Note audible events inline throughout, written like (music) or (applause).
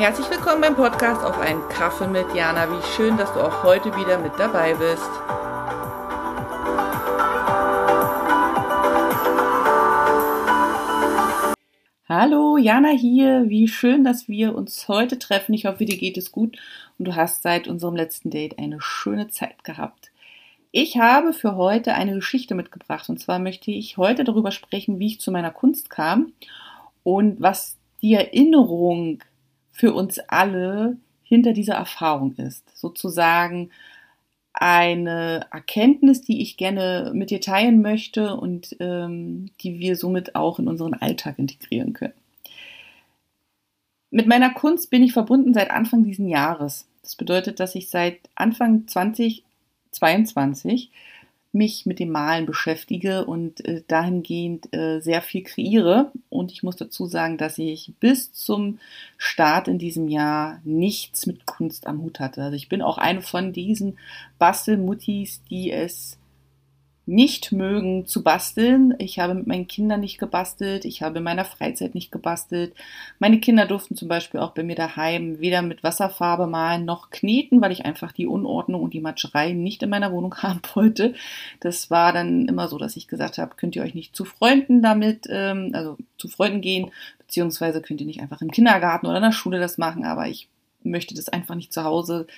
Herzlich willkommen beim Podcast auf einen Kaffee mit Jana. Wie schön, dass du auch heute wieder mit dabei bist. Hallo, Jana hier. Wie schön, dass wir uns heute treffen. Ich hoffe, dir geht es gut und du hast seit unserem letzten Date eine schöne Zeit gehabt. Ich habe für heute eine Geschichte mitgebracht und zwar möchte ich heute darüber sprechen, wie ich zu meiner Kunst kam und was die Erinnerung für uns alle hinter dieser Erfahrung ist. Sozusagen eine Erkenntnis, die ich gerne mit dir teilen möchte und ähm, die wir somit auch in unseren Alltag integrieren können. Mit meiner Kunst bin ich verbunden seit Anfang dieses Jahres. Das bedeutet, dass ich seit Anfang 2022 mich mit dem Malen beschäftige und äh, dahingehend äh, sehr viel kreiere. Und ich muss dazu sagen, dass ich bis zum Start in diesem Jahr nichts mit Kunst am Hut hatte. Also ich bin auch eine von diesen Bastelmuttis, die es nicht mögen zu basteln. Ich habe mit meinen Kindern nicht gebastelt. Ich habe in meiner Freizeit nicht gebastelt. Meine Kinder durften zum Beispiel auch bei mir daheim weder mit Wasserfarbe malen noch kneten, weil ich einfach die Unordnung und die Matscherei nicht in meiner Wohnung (laughs) haben wollte. Das war dann immer so, dass ich gesagt habe, könnt ihr euch nicht zu Freunden damit, ähm, also zu Freunden gehen, beziehungsweise könnt ihr nicht einfach im Kindergarten oder in der Schule das machen, aber ich möchte das einfach nicht zu Hause.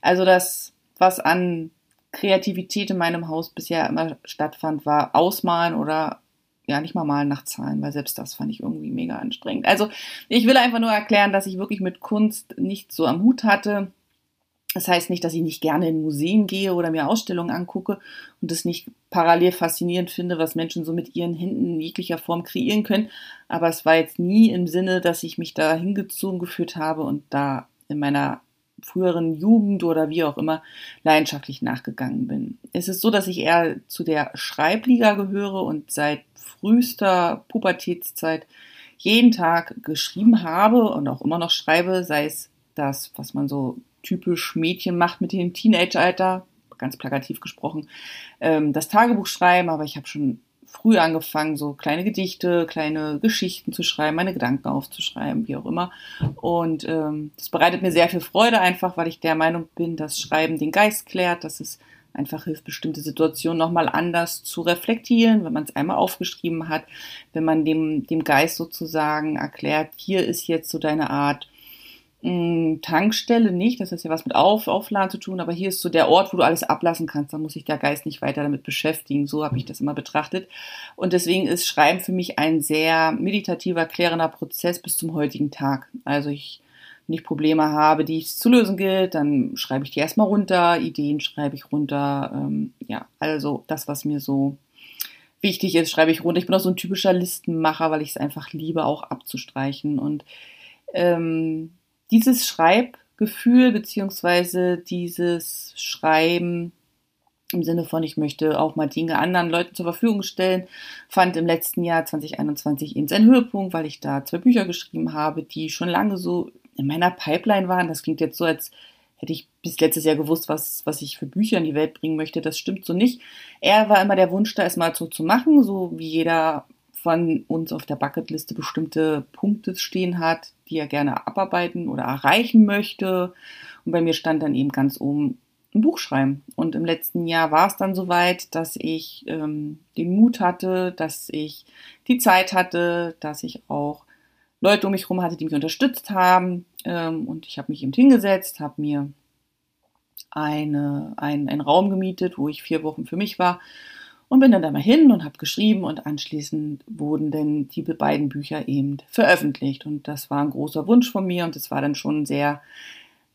Also das, was an Kreativität in meinem Haus bisher immer stattfand, war Ausmalen oder ja, nicht mal malen nach Zahlen, weil selbst das fand ich irgendwie mega anstrengend. Also ich will einfach nur erklären, dass ich wirklich mit Kunst nicht so am Hut hatte. Das heißt nicht, dass ich nicht gerne in Museen gehe oder mir Ausstellungen angucke und es nicht parallel faszinierend finde, was Menschen so mit ihren Händen in jeglicher Form kreieren können. Aber es war jetzt nie im Sinne, dass ich mich da hingezogen gefühlt habe und da in meiner früheren Jugend oder wie auch immer leidenschaftlich nachgegangen bin. Es ist so, dass ich eher zu der Schreibliga gehöre und seit frühester Pubertätszeit jeden Tag geschrieben habe und auch immer noch schreibe, sei es das, was man so typisch Mädchen macht mit dem Teenageralter, ganz plakativ gesprochen, ähm, das Tagebuch schreiben, aber ich habe schon früh angefangen, so kleine Gedichte, kleine Geschichten zu schreiben, meine Gedanken aufzuschreiben, wie auch immer. Und ähm, das bereitet mir sehr viel Freude einfach, weil ich der Meinung bin, dass Schreiben den Geist klärt, dass es einfach hilft, bestimmte Situationen nochmal anders zu reflektieren, wenn man es einmal aufgeschrieben hat, wenn man dem, dem Geist sozusagen erklärt, hier ist jetzt so deine Art Tankstelle nicht, das hat ja was mit Auf, Aufladen zu tun, aber hier ist so der Ort, wo du alles ablassen kannst. Da muss sich der Geist nicht weiter damit beschäftigen. So habe ich das immer betrachtet. Und deswegen ist Schreiben für mich ein sehr meditativer, klärender Prozess bis zum heutigen Tag. Also ich, wenn ich Probleme habe, die es zu lösen gilt, dann schreibe ich die erstmal runter, Ideen schreibe ich runter. Ähm, ja, also das, was mir so wichtig ist, schreibe ich runter. Ich bin auch so ein typischer Listenmacher, weil ich es einfach liebe, auch abzustreichen. Und ähm, dieses Schreibgefühl beziehungsweise dieses Schreiben im Sinne von, ich möchte auch mal Dinge anderen Leuten zur Verfügung stellen, fand im letzten Jahr 2021 eben seinen Höhepunkt, weil ich da zwei Bücher geschrieben habe, die schon lange so in meiner Pipeline waren. Das klingt jetzt so, als hätte ich bis letztes Jahr gewusst, was, was ich für Bücher in die Welt bringen möchte. Das stimmt so nicht. Er war immer der Wunsch, da es mal so zu machen, so wie jeder von uns auf der Bucketliste bestimmte Punkte stehen hat, die er gerne abarbeiten oder erreichen möchte. Und bei mir stand dann eben ganz oben ein Buch schreiben. Und im letzten Jahr war es dann soweit, dass ich ähm, den Mut hatte, dass ich die Zeit hatte, dass ich auch Leute um mich herum hatte, die mich unterstützt haben. Ähm, und ich habe mich eben hingesetzt, habe mir eine, ein, einen Raum gemietet, wo ich vier Wochen für mich war und bin dann da mal hin und habe geschrieben und anschließend wurden denn die beiden Bücher eben veröffentlicht. Und das war ein großer Wunsch von mir und es war dann schon sehr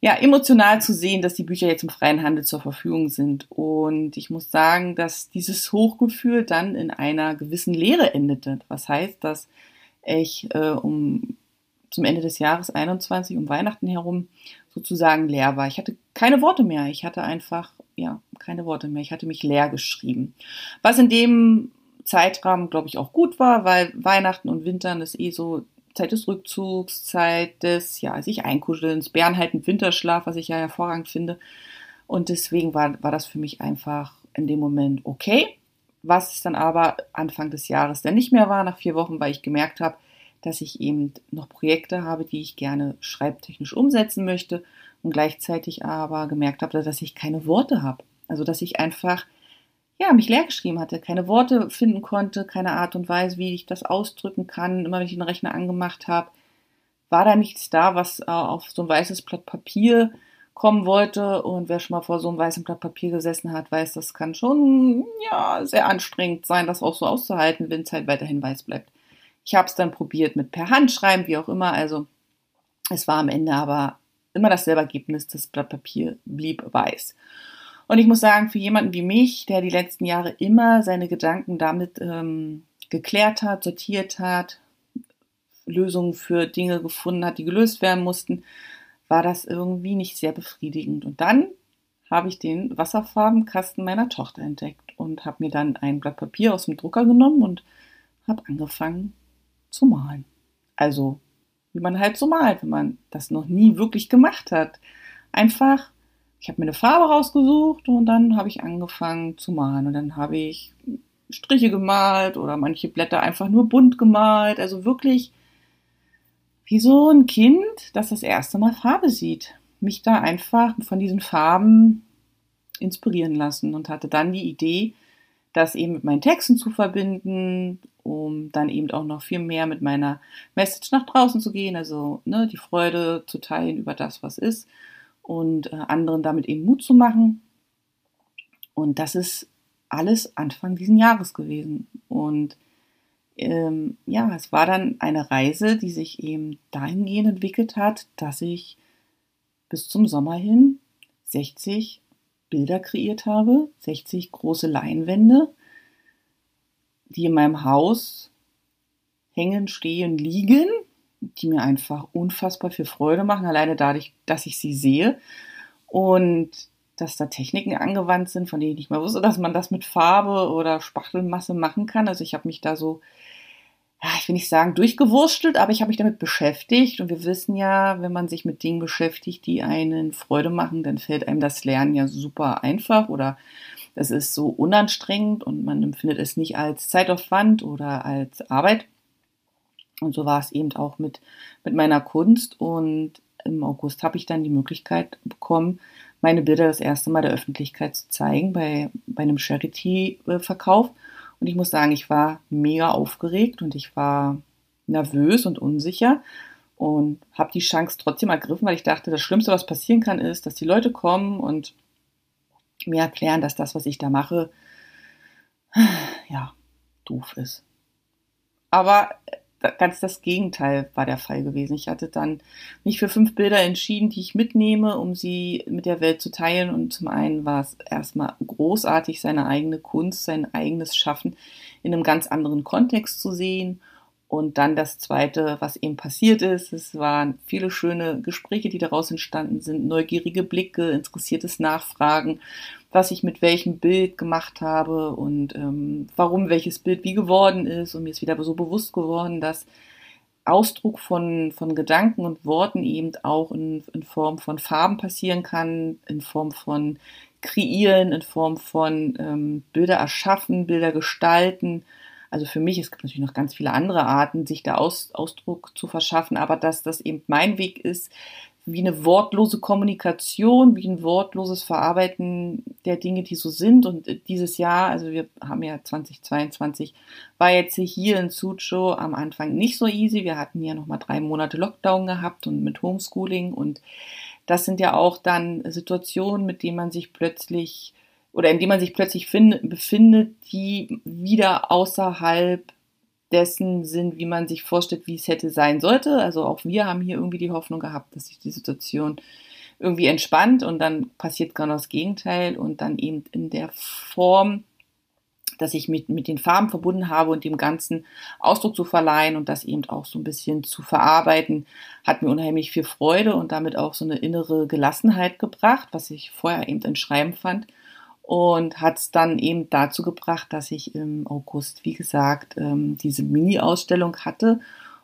ja, emotional zu sehen, dass die Bücher jetzt im freien Handel zur Verfügung sind. Und ich muss sagen, dass dieses Hochgefühl dann in einer gewissen Leere endete. Was heißt, dass ich äh, um zum Ende des Jahres 21 um Weihnachten herum sozusagen leer war. Ich hatte keine Worte mehr. Ich hatte einfach ja, keine Worte mehr. Ich hatte mich leer geschrieben. Was in dem Zeitrahmen, glaube ich, auch gut war, weil Weihnachten und Wintern ist eh so Zeit des Rückzugs, Zeit des, ja, sich einkuschelns, Bärenhalten, Winterschlaf, was ich ja hervorragend finde. Und deswegen war, war das für mich einfach in dem Moment okay. Was es dann aber Anfang des Jahres dann nicht mehr war, nach vier Wochen, weil ich gemerkt habe, dass ich eben noch Projekte habe, die ich gerne schreibtechnisch umsetzen möchte und gleichzeitig aber gemerkt habe, dass ich keine Worte habe. Also dass ich einfach ja, mich leer geschrieben hatte, keine Worte finden konnte, keine Art und Weise, wie ich das ausdrücken kann. Immer wenn ich den Rechner angemacht habe, war da nichts da, was äh, auf so ein weißes Blatt Papier kommen wollte. Und wer schon mal vor so einem weißen Blatt Papier gesessen hat, weiß, das kann schon ja sehr anstrengend sein, das auch so auszuhalten, wenn es halt weiterhin weiß bleibt. Ich habe es dann probiert mit per Hand schreiben, wie auch immer. Also es war am Ende aber immer dasselbe Ergebnis. Das Blatt Papier blieb weiß. Und ich muss sagen, für jemanden wie mich, der die letzten Jahre immer seine Gedanken damit ähm, geklärt hat, sortiert hat, Lösungen für Dinge gefunden hat, die gelöst werden mussten, war das irgendwie nicht sehr befriedigend. Und dann habe ich den Wasserfarbenkasten meiner Tochter entdeckt und habe mir dann ein Blatt Papier aus dem Drucker genommen und habe angefangen zu malen. Also, wie man halt so malt, wenn man das noch nie wirklich gemacht hat. Einfach ich habe mir eine Farbe rausgesucht und dann habe ich angefangen zu malen. Und dann habe ich Striche gemalt oder manche Blätter einfach nur bunt gemalt. Also wirklich wie so ein Kind, das das erste Mal Farbe sieht. Mich da einfach von diesen Farben inspirieren lassen und hatte dann die Idee, das eben mit meinen Texten zu verbinden, um dann eben auch noch viel mehr mit meiner Message nach draußen zu gehen, also ne, die Freude zu teilen über das, was ist und äh, anderen damit eben Mut zu machen. Und das ist alles Anfang diesen Jahres gewesen. Und ähm, ja, es war dann eine Reise, die sich eben dahingehend entwickelt hat, dass ich bis zum Sommer hin 60 Bilder kreiert habe, 60 große Leinwände, die in meinem Haus hängen, stehen, liegen die mir einfach unfassbar viel Freude machen, alleine dadurch, dass ich sie sehe und dass da Techniken angewandt sind, von denen ich nicht mal wusste, dass man das mit Farbe oder Spachtelmasse machen kann. Also ich habe mich da so, ja, ich will nicht sagen durchgewurstelt, aber ich habe mich damit beschäftigt und wir wissen ja, wenn man sich mit Dingen beschäftigt, die einen Freude machen, dann fällt einem das Lernen ja super einfach oder es ist so unanstrengend und man empfindet es nicht als Zeitaufwand oder als Arbeit. Und so war es eben auch mit, mit meiner Kunst. Und im August habe ich dann die Möglichkeit bekommen, meine Bilder das erste Mal der Öffentlichkeit zu zeigen bei, bei einem Charity-Verkauf. Und ich muss sagen, ich war mega aufgeregt und ich war nervös und unsicher und habe die Chance trotzdem ergriffen, weil ich dachte, das Schlimmste, was passieren kann, ist, dass die Leute kommen und mir erklären, dass das, was ich da mache, ja, doof ist. Aber ganz das Gegenteil war der Fall gewesen. Ich hatte dann mich für fünf Bilder entschieden, die ich mitnehme, um sie mit der Welt zu teilen. Und zum einen war es erstmal großartig, seine eigene Kunst, sein eigenes Schaffen in einem ganz anderen Kontext zu sehen. Und dann das Zweite, was eben passiert ist, es waren viele schöne Gespräche, die daraus entstanden sind, neugierige Blicke, interessiertes Nachfragen was ich mit welchem Bild gemacht habe und ähm, warum welches Bild wie geworden ist. Und mir ist wieder so bewusst geworden, dass Ausdruck von, von Gedanken und Worten eben auch in, in Form von Farben passieren kann, in Form von Kreieren, in Form von ähm, Bilder erschaffen, Bilder gestalten. Also für mich, es gibt natürlich noch ganz viele andere Arten, sich da Aus, Ausdruck zu verschaffen, aber dass das eben mein Weg ist, wie eine wortlose Kommunikation, wie ein wortloses Verarbeiten der Dinge, die so sind. Und dieses Jahr, also wir haben ja 2022, war jetzt hier in Suzhou am Anfang nicht so easy. Wir hatten ja nochmal drei Monate Lockdown gehabt und mit Homeschooling. Und das sind ja auch dann Situationen, mit denen man sich plötzlich oder in denen man sich plötzlich find, befindet, die wieder außerhalb dessen sind, wie man sich vorstellt, wie es hätte sein sollte. Also auch wir haben hier irgendwie die Hoffnung gehabt, dass sich die Situation irgendwie entspannt und dann passiert genau das Gegenteil und dann eben in der Form, dass ich mit, mit den Farben verbunden habe und dem Ganzen Ausdruck zu verleihen und das eben auch so ein bisschen zu verarbeiten, hat mir unheimlich viel Freude und damit auch so eine innere Gelassenheit gebracht, was ich vorher eben in Schreiben fand und hat es dann eben dazu gebracht, dass ich im August, wie gesagt, ähm, diese Mini-Ausstellung hatte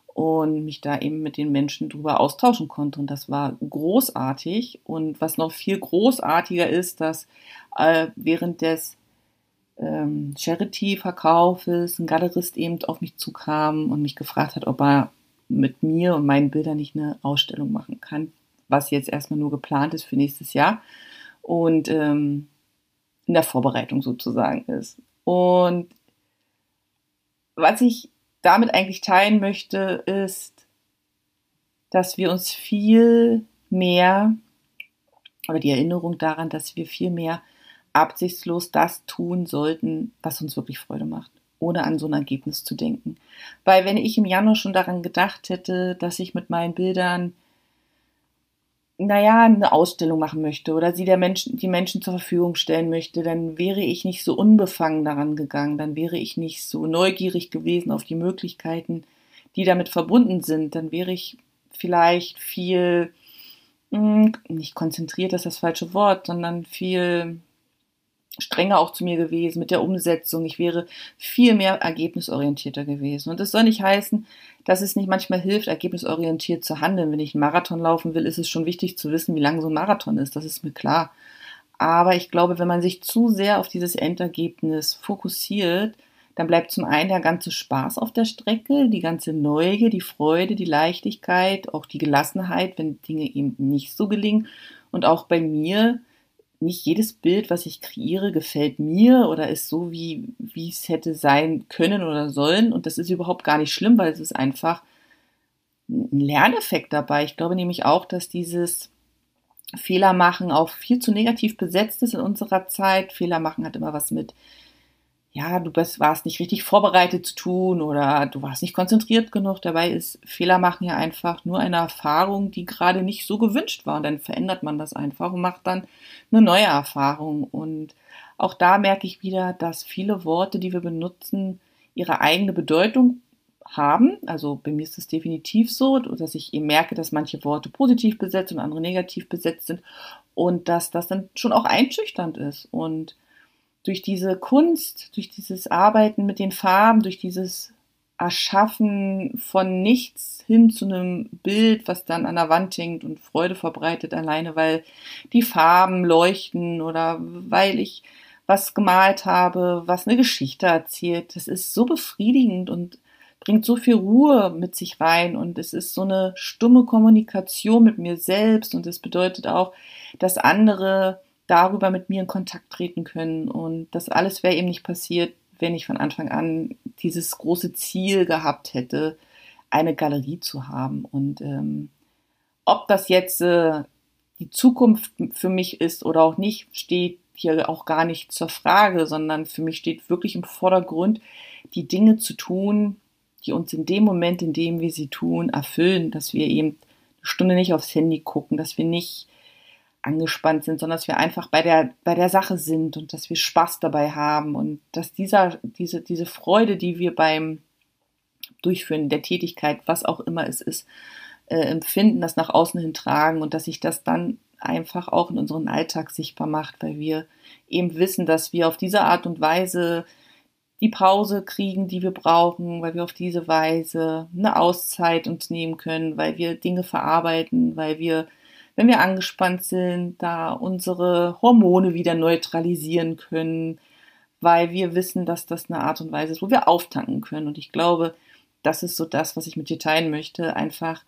und mich da eben mit den Menschen drüber austauschen konnte. Und das war großartig. Und was noch viel großartiger ist, dass äh, während des ähm, Charity-Verkaufes ein Galerist eben auf mich zukam und mich gefragt hat, ob er mit mir und meinen Bildern nicht eine Ausstellung machen kann, was jetzt erstmal nur geplant ist für nächstes Jahr und ähm, in der Vorbereitung sozusagen ist. Und was ich damit eigentlich teilen möchte, ist, dass wir uns viel mehr oder die Erinnerung daran, dass wir viel mehr absichtslos das tun sollten, was uns wirklich Freude macht, ohne an so ein Ergebnis zu denken. Weil wenn ich im Januar schon daran gedacht hätte, dass ich mit meinen Bildern naja, eine Ausstellung machen möchte oder sie der Menschen, die Menschen zur Verfügung stellen möchte, dann wäre ich nicht so unbefangen daran gegangen, dann wäre ich nicht so neugierig gewesen auf die Möglichkeiten, die damit verbunden sind, dann wäre ich vielleicht viel, hm, nicht konzentriert ist das falsche Wort, sondern viel strenger auch zu mir gewesen mit der Umsetzung. Ich wäre viel mehr ergebnisorientierter gewesen. Und das soll nicht heißen, dass es nicht manchmal hilft, ergebnisorientiert zu handeln. Wenn ich einen Marathon laufen will, ist es schon wichtig zu wissen, wie lang so ein Marathon ist. Das ist mir klar. Aber ich glaube, wenn man sich zu sehr auf dieses Endergebnis fokussiert, dann bleibt zum einen der ganze Spaß auf der Strecke, die ganze Neugier, die Freude, die Leichtigkeit, auch die Gelassenheit, wenn Dinge eben nicht so gelingen. Und auch bei mir nicht jedes Bild, was ich kreiere, gefällt mir oder ist so, wie, wie es hätte sein können oder sollen. Und das ist überhaupt gar nicht schlimm, weil es ist einfach ein Lerneffekt dabei. Ich glaube nämlich auch, dass dieses Fehler machen auch viel zu negativ besetzt ist in unserer Zeit. Fehler machen hat immer was mit ja, du bist, warst nicht richtig vorbereitet zu tun oder du warst nicht konzentriert genug. Dabei ist Fehler machen ja einfach nur eine Erfahrung, die gerade nicht so gewünscht war. Und dann verändert man das einfach und macht dann eine neue Erfahrung. Und auch da merke ich wieder, dass viele Worte, die wir benutzen, ihre eigene Bedeutung haben. Also bei mir ist es definitiv so, dass ich eben merke, dass manche Worte positiv besetzt und andere negativ besetzt sind und dass das dann schon auch einschüchternd ist. Und durch diese Kunst, durch dieses Arbeiten mit den Farben, durch dieses Erschaffen von nichts hin zu einem Bild, was dann an der Wand hängt und Freude verbreitet, alleine weil die Farben leuchten oder weil ich was gemalt habe, was eine Geschichte erzählt. Das ist so befriedigend und bringt so viel Ruhe mit sich rein und es ist so eine stumme Kommunikation mit mir selbst und es bedeutet auch, dass andere darüber mit mir in Kontakt treten können. Und das alles wäre eben nicht passiert, wenn ich von Anfang an dieses große Ziel gehabt hätte, eine Galerie zu haben. Und ähm, ob das jetzt äh, die Zukunft für mich ist oder auch nicht, steht hier auch gar nicht zur Frage, sondern für mich steht wirklich im Vordergrund, die Dinge zu tun, die uns in dem Moment, in dem wir sie tun, erfüllen, dass wir eben eine Stunde nicht aufs Handy gucken, dass wir nicht angespannt sind, sondern dass wir einfach bei der, bei der Sache sind und dass wir Spaß dabei haben und dass dieser, diese, diese Freude, die wir beim Durchführen der Tätigkeit, was auch immer es ist, äh, empfinden, das nach außen hin tragen und dass sich das dann einfach auch in unserem Alltag sichtbar macht, weil wir eben wissen, dass wir auf diese Art und Weise die Pause kriegen, die wir brauchen, weil wir auf diese Weise eine Auszeit uns nehmen können, weil wir Dinge verarbeiten, weil wir wenn wir angespannt sind, da unsere Hormone wieder neutralisieren können, weil wir wissen, dass das eine Art und Weise ist, wo wir auftanken können. Und ich glaube, das ist so das, was ich mit dir teilen möchte, einfach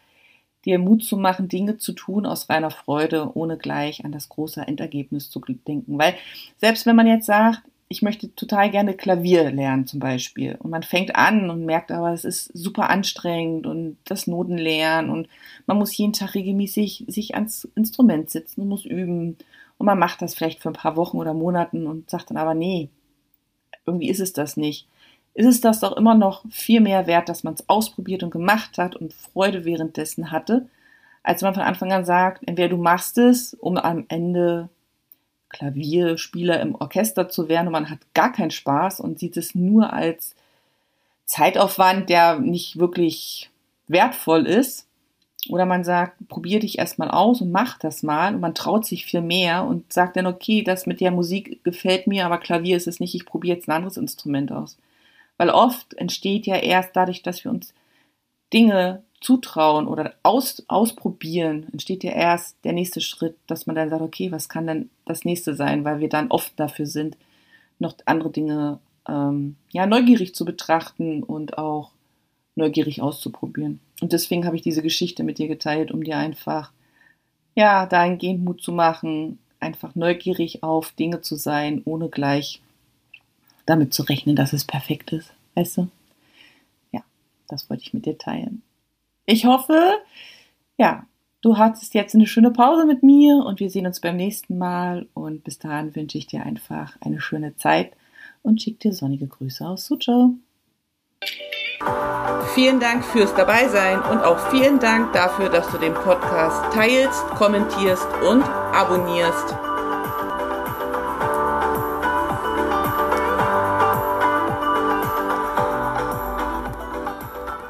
dir Mut zu machen, Dinge zu tun aus reiner Freude, ohne gleich an das große Endergebnis zu denken. Weil selbst wenn man jetzt sagt, ich möchte total gerne Klavier lernen zum Beispiel. Und man fängt an und merkt aber, es ist super anstrengend und das Notenlernen und man muss jeden Tag regelmäßig sich ans Instrument sitzen und muss üben. Und man macht das vielleicht für ein paar Wochen oder Monaten und sagt dann aber, nee, irgendwie ist es das nicht. Ist es das doch immer noch viel mehr wert, dass man es ausprobiert und gemacht hat und Freude währenddessen hatte, als man von Anfang an sagt, entweder du machst es, um am Ende Klavierspieler im Orchester zu werden und man hat gar keinen Spaß und sieht es nur als Zeitaufwand, der nicht wirklich wertvoll ist. Oder man sagt, probier dich erstmal aus und mach das mal und man traut sich viel mehr und sagt dann, okay, das mit der Musik gefällt mir, aber Klavier ist es nicht, ich probiere jetzt ein anderes Instrument aus. Weil oft entsteht ja erst dadurch, dass wir uns Dinge zutrauen oder aus, ausprobieren, entsteht ja erst der nächste Schritt, dass man dann sagt, okay, was kann denn das nächste sein, weil wir dann oft dafür sind, noch andere Dinge ähm, ja neugierig zu betrachten und auch neugierig auszuprobieren. Und deswegen habe ich diese Geschichte mit dir geteilt, um dir einfach, ja, dahingehend Mut zu machen, einfach neugierig auf Dinge zu sein, ohne gleich damit zu rechnen, dass es perfekt ist. Weißt du? Das wollte ich mit dir teilen. Ich hoffe, ja, du hattest jetzt eine schöne Pause mit mir und wir sehen uns beim nächsten Mal. Und bis dahin wünsche ich dir einfach eine schöne Zeit und schicke dir sonnige Grüße aus Suzhou. Vielen Dank fürs Dabeisein und auch vielen Dank dafür, dass du den Podcast teilst, kommentierst und abonnierst.